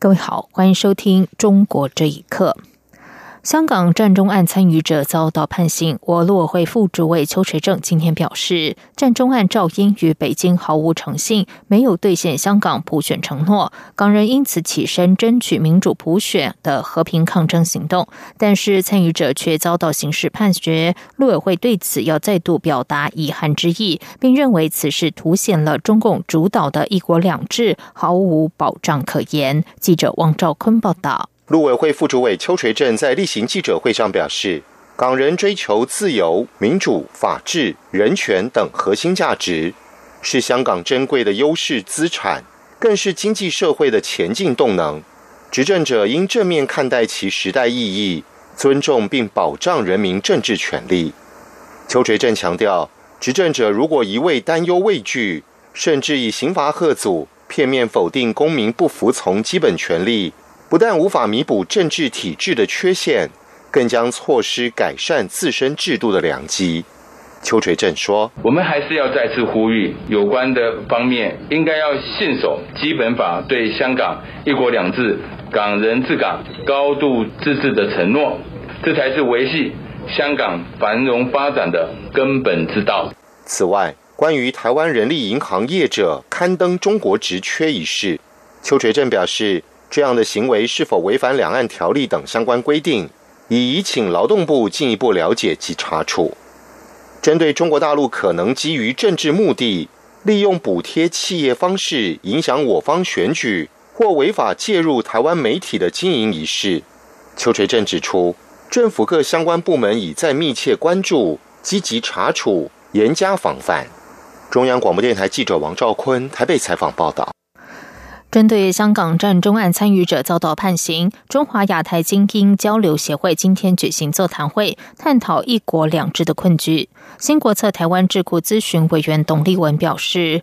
各位好，欢迎收听《中国这一刻》。香港战中案参与者遭到判刑。我陆委会副主委邱垂正今天表示，战中案赵英与北京毫无诚信，没有兑现香港普选承诺，港人因此起身争取民主普选的和平抗争行动。但是参与者却遭到刑事判决，陆委会对此要再度表达遗憾之意，并认为此事凸显了中共主导的一国两制毫无保障可言。记者汪兆坤报道。陆委会副主委邱垂正在例行记者会上表示，港人追求自由、民主、法治、人权等核心价值，是香港珍贵的优势资产，更是经济社会的前进动能。执政者应正面看待其时代意义，尊重并保障人民政治权利。邱垂正强调，执政者如果一味担忧畏惧，甚至以刑罚贺阻，片面否定公民不服从基本权利。不但无法弥补政治体制的缺陷，更将错失改善自身制度的良机。邱垂正说：“我们还是要再次呼吁有关的方面，应该要信守基本法对香港一国两制、港人治港、高度自治的承诺，这才是维系香港繁荣发展的根本之道。”此外，关于台湾人力银行业者刊登中国职缺一事，邱垂正表示。这样的行为是否违反两岸条例等相关规定，已移请劳动部进一步了解及查处。针对中国大陆可能基于政治目的，利用补贴企业方式影响我方选举，或违法介入台湾媒体的经营一事，邱垂正指出，政府各相关部门已在密切关注、积极查处、严加防范。中央广播电台记者王兆坤台北采访报道。针对香港战中案参与者遭到判刑，中华亚太精英交流协会今天举行座谈会，探讨“一国两制”的困局。新国策台湾智库咨询委员董立文表示，“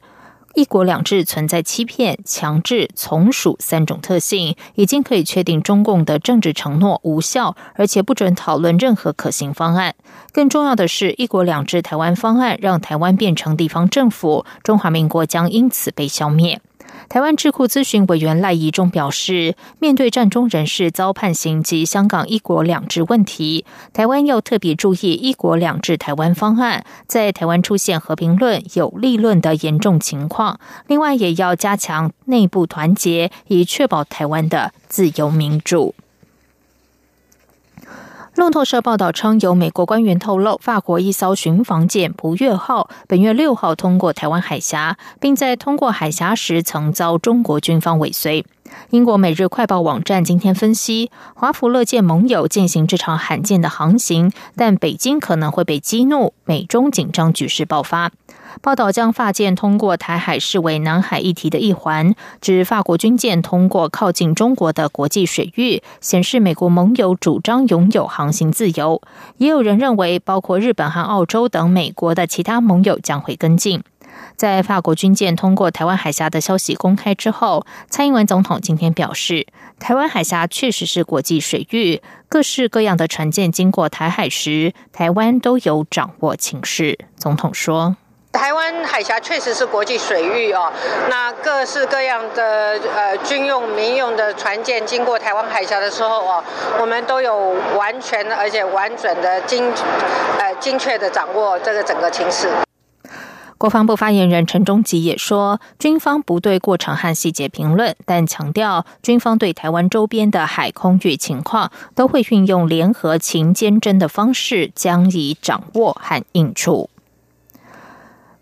一国两制”存在欺骗、强制、从属三种特性，已经可以确定中共的政治承诺无效，而且不准讨论任何可行方案。更重要的是，“一国两制”台湾方案让台湾变成地方政府，中华民国将因此被消灭。台湾智库咨询委员赖怡中表示，面对战中人士遭判刑及香港一国两制问题，台湾要特别注意一国两制台湾方案在台湾出现和平论、有利论的严重情况。另外，也要加强内部团结，以确保台湾的自由民主。路透社报道称，有美国官员透露，法国一艘巡防舰“不月号”本月六号通过台湾海峡，并在通过海峡时曾遭中国军方尾随。英国《每日快报》网站今天分析，华府乐见盟友进行这场罕见的航行，但北京可能会被激怒，美中紧张局势爆发。报道将法舰通过台海视为南海议题的一环，指法国军舰通过靠近中国的国际水域，显示美国盟友主张拥有航行自由。也有人认为，包括日本和澳洲等美国的其他盟友将会跟进。在法国军舰通过台湾海峡的消息公开之后，蔡英文总统今天表示，台湾海峡确实是国际水域，各式各样的船舰经过台海时，台湾都有掌握情势。总统说。台湾海峡确实是国际水域哦，那各式各样的呃军用、民用的船舰经过台湾海峡的时候哦，我们都有完全而且完整的精呃精确的掌握这个整个情势。国防部发言人陈忠吉也说，军方不对过程和细节评论，但强调军方对台湾周边的海空域情况都会运用联合勤监侦的方式，将以掌握和应处。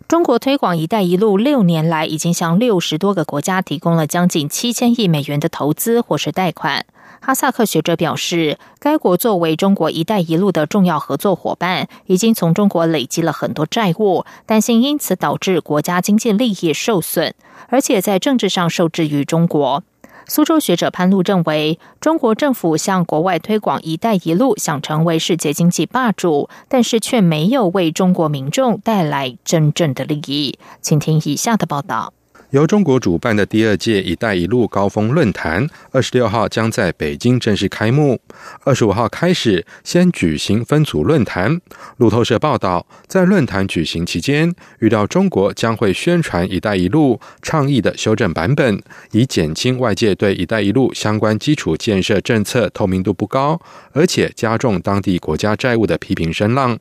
中国推广“一带一路”六年来，已经向六十多个国家提供了将近七千亿美元的投资或是贷款。哈萨克学者表示，该国作为中国“一带一路”的重要合作伙伴，已经从中国累积了很多债务，担心因此导致国家经济利益受损，而且在政治上受制于中国。苏州学者潘路认为，中国政府向国外推广“一带一路”，想成为世界经济霸主，但是却没有为中国民众带来真正的利益。请听以下的报道。由中国主办的第二届“一带一路”高峰论坛，二十六号将在北京正式开幕。二十五号开始，先举行分组论坛。路透社报道，在论坛举行期间，预料中国将会宣传“一带一路”倡议的修正版本，以减轻外界对“一带一路”相关基础建设政策透明度不高，而且加重当地国家债务的批评声浪。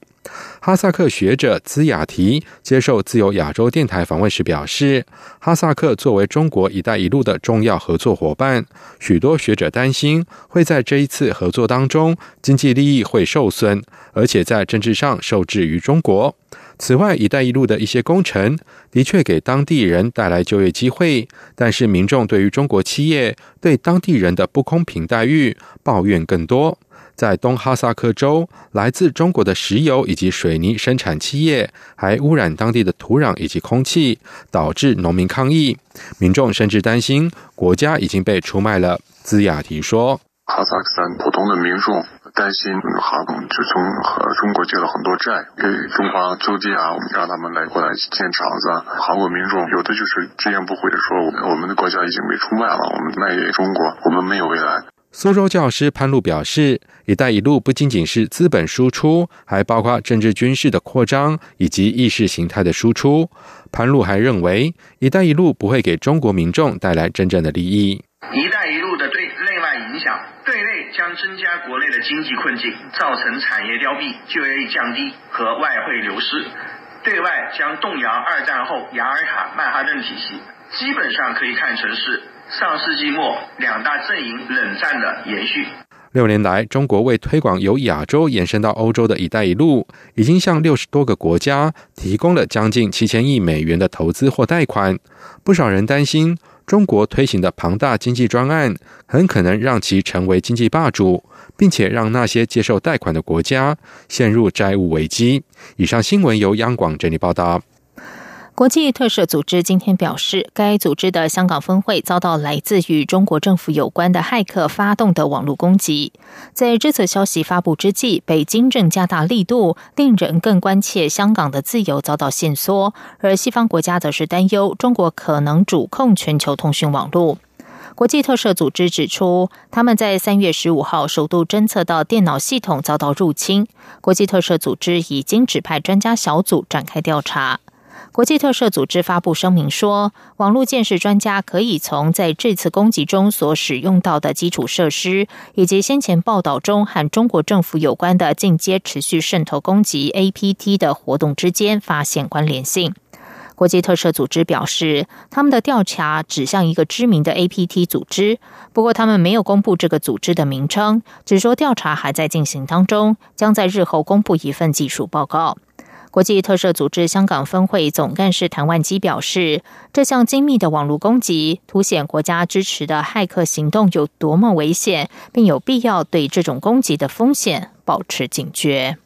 哈萨克学者兹雅提接受自由亚洲电台访问时表示，哈萨克作为中国“一带一路”的重要合作伙伴，许多学者担心会在这一次合作当中经济利益会受损，而且在政治上受制于中国。此外，“一带一路”的一些工程的确给当地人带来就业机会，但是民众对于中国企业对当地人的不公平待遇抱怨更多。在东哈萨克州，来自中国的石油以及水泥生产企业还污染当地的土壤以及空气，导致农民抗议。民众甚至担心国家已经被出卖了。兹雅提说：“哈萨克斯坦普通的民众担心哈就从和中国借了很多债，给中华租地啊，我们让他们来过来建厂子。韩国民众有的就是直言不讳的说，我们的国家已经被出卖了，我们卖给中国，我们没有未来。”苏州教师潘路表示：“一带一路不仅仅是资本输出，还包括政治军事的扩张以及意识形态的输出。”潘路还认为，“一带一路”不会给中国民众带来真正的利益。“一带一路”的对内外影响，对内将增加国内的经济困境，造成产业凋敝、就业率降低和外汇流失；对外将动摇二战后雅尔塔、曼哈顿体系，基本上可以看成是。上世纪末，两大阵营冷战的延续。六年来，中国为推广由亚洲延伸到欧洲的一带一路，已经向六十多个国家提供了将近七千亿美元的投资或贷款。不少人担心，中国推行的庞大经济专案，很可能让其成为经济霸主，并且让那些接受贷款的国家陷入债务危机。以上新闻由央广整理报道。国际特赦组织今天表示，该组织的香港分会遭到来自与中国政府有关的骇客发动的网络攻击。在这则消息发布之际，北京正加大力度，令人更关切香港的自由遭到限缩，而西方国家则是担忧中国可能主控全球通讯网络。国际特赦组织指出，他们在三月十五号首度侦测到电脑系统遭到入侵。国际特赦组织已经指派专家小组展开调查。国际特赦组织发布声明说，网络建设专家可以从在这次攻击中所使用到的基础设施，以及先前报道中和中国政府有关的进阶持续渗透攻击 （APT） 的活动之间发现关联性。国际特赦组织表示，他们的调查指向一个知名的 APT 组织，不过他们没有公布这个组织的名称，只说调查还在进行当中，将在日后公布一份技术报告。国际特赦组织香港分会总干事谭万基表示，这项精密的网络攻击凸显国家支持的骇客行动有多么危险，并有必要对这种攻击的风险保持警觉。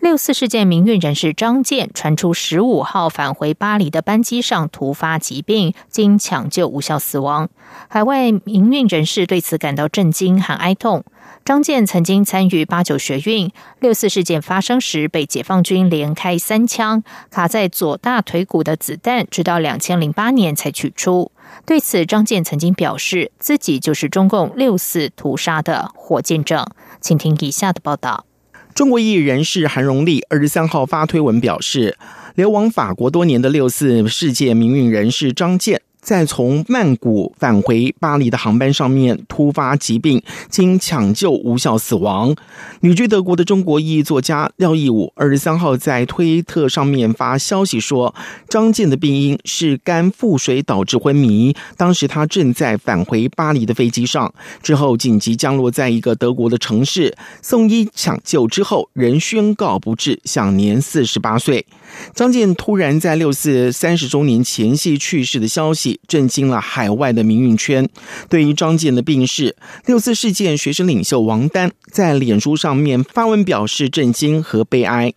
六四事件民运人士张健传出十五号返回巴黎的班机上突发疾病，经抢救无效死亡。海外民运人士对此感到震惊和哀痛。张健曾经参与八九学运，六四事件发生时被解放军连开三枪，卡在左大腿骨的子弹，直到两千零八年才取出。对此，张健曾经表示自己就是中共六四屠杀的活见证。请听以下的报道：中国艺人士韩荣利二十三号发推文表示，流亡法国多年的六四事件民运人士张健。在从曼谷返回巴黎的航班上面突发疾病，经抢救无效死亡。旅居德国的中国裔作家廖义武二十三号在推特上面发消息说，张健的病因是肝腹水导致昏迷。当时他正在返回巴黎的飞机上，之后紧急降落在一个德国的城市，送医抢救之后，仍宣告不治，享年四十八岁。张健突然在六四三十周年前夕去世的消息，震惊了海外的民运圈。对于张健的病逝，六四事件学生领袖王丹在脸书上面发文表示震惊和悲哀。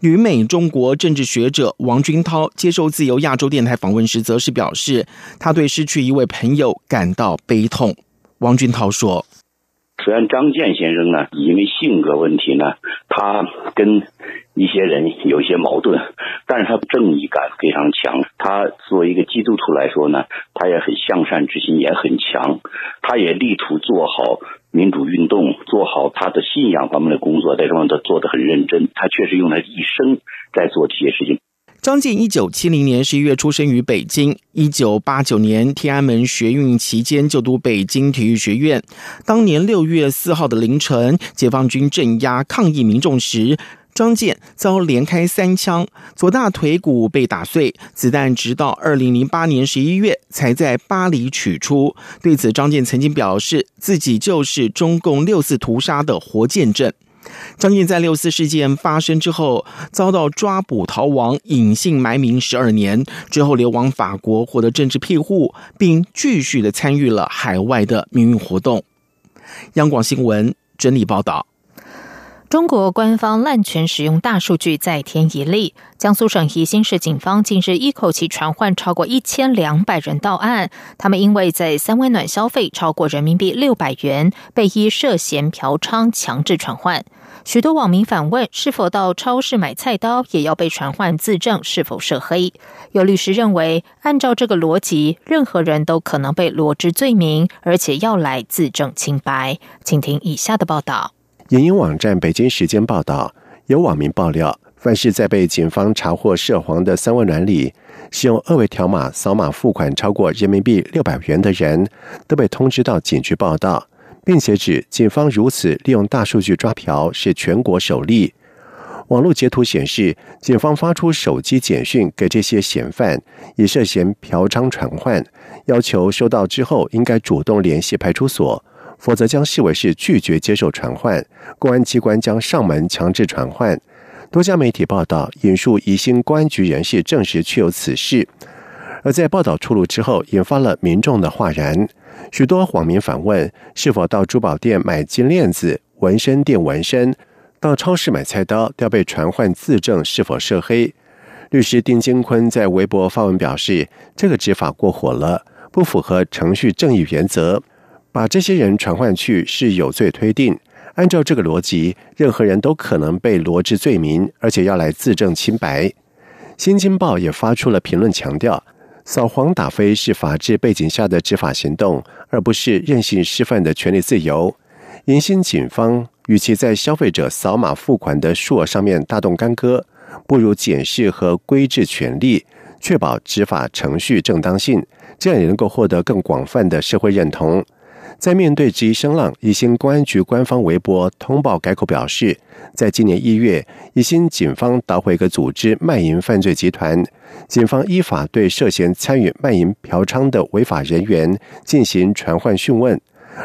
旅美中国政治学者王军涛接受自由亚洲电台访问时，则是表示，他对失去一位朋友感到悲痛。王军涛说：“虽然张健先生呢，因为性格问题呢，他跟一些人有一些矛盾，但是他正义感非常强。他作为一个基督徒来说呢，他也很向善之心也很强，他也力图做好。”民主运动做好他的信仰方面的工作，在这方面他做的很认真。他确实用他一生在做这些事情。张健一九七零年十一月出生于北京，一九八九年天安门学运期间就读北京体育学院。当年六月四号的凌晨，解放军镇压抗议民众时。张健遭连开三枪，左大腿骨被打碎，子弹直到二零零八年十一月才在巴黎取出。对此，张健曾经表示自己就是中共六四屠杀的活见证。张健在六四事件发生之后遭到抓捕逃亡，隐姓埋名十二年之后流亡法国，获得政治庇护，并继续的参与了海外的民运活动。央广新闻整理报道。中国官方滥权使用大数据再添一例，江苏省宜兴市警方近日一口气传唤超过一千两百人到案，他们因为在三温暖消费超过人民币六百元，被依涉嫌嫖娼强制传唤。许多网民反问：是否到超市买菜刀也要被传唤自证是否涉黑？有律师认为，按照这个逻辑，任何人都可能被罗织罪名，而且要来自证清白。请听以下的报道。影音网站北京时间报道，有网民爆料，凡是在被警方查获涉黄的三温暖里使用二维条码扫码付款超过人民币六百元的人，都被通知到警局报道，并且指警方如此利用大数据抓嫖是全国首例。网络截图显示，警方发出手机简讯给这些嫌犯，以涉嫌嫖娼传唤，要求收到之后应该主动联系派出所。否则将视为是拒绝接受传唤，公安机关将上门强制传唤。多家媒体报道引述宜兴公安局人士证实确有此事。而在报道出炉之后，引发了民众的哗然。许多网民反问：是否到珠宝店买金链子、纹身店纹身，到超市买菜刀都要被传唤自证是否涉黑？律师丁金坤在微博发文表示：这个执法过火了，不符合程序正义原则。把这些人传唤去是有罪推定，按照这个逻辑，任何人都可能被罗织罪名，而且要来自证清白。新京报也发出了评论，强调扫黄打非是法治背景下的执法行动，而不是任性示范的权利自由。迎新警方与其在消费者扫码付款的数额上面大动干戈，不如检视和规制权利，确保执法程序正当性，这样也能够获得更广泛的社会认同。在面对质疑声浪，宜兴公安局官方微博通报改口表示，在今年一月，宜兴警方捣毁一个组织卖淫犯罪集团，警方依法对涉嫌参与卖淫嫖娼的违法人员进行传唤讯问。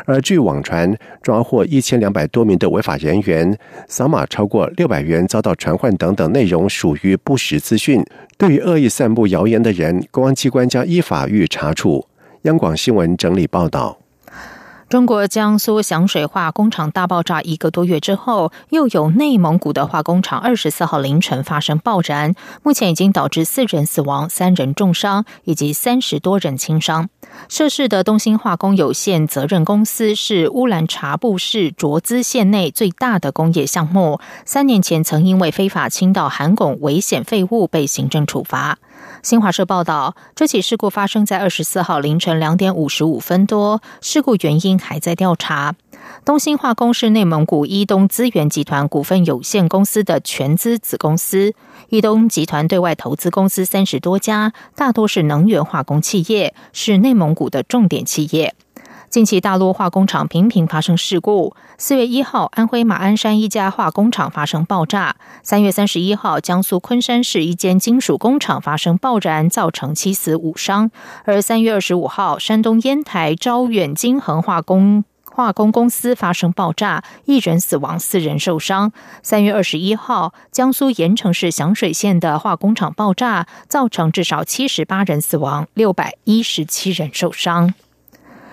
而据网传，抓获一千两百多名的违法人员，扫码超过六百元遭到传唤等等内容属于不实资讯。对于恶意散布谣言的人，公安机关将依法予以查处。央广新闻整理报道。中国江苏响水化工厂大爆炸一个多月之后，又有内蒙古的化工厂二十四号凌晨发生爆燃，目前已经导致四人死亡、三人重伤以及三十多人轻伤。涉事的东兴化工有限责任公司是乌兰察布市卓资县内最大的工业项目，三年前曾因为非法倾倒含汞危险废物被行政处罚。新华社报道，这起事故发生在二十四号凌晨两点五十五分多，事故原因还在调查。东兴化工是内蒙古伊东资源集团股份有限公司的全资子公司，伊东集团对外投资公司三十多家，大多是能源化工企业，是内蒙古的重点企业。近期大陆化工厂频频发生事故。四月一号，安徽马鞍山一家化工厂发生爆炸；三月三十一号，江苏昆山市一间金属工厂发生爆燃，造成七死五伤；而三月二十五号，山东烟台招远金恒化工化工公司发生爆炸，一人死亡，四人受伤；三月二十一号，江苏盐城市响水县的化工厂爆炸，造成至少七十八人死亡，六百一十七人受伤。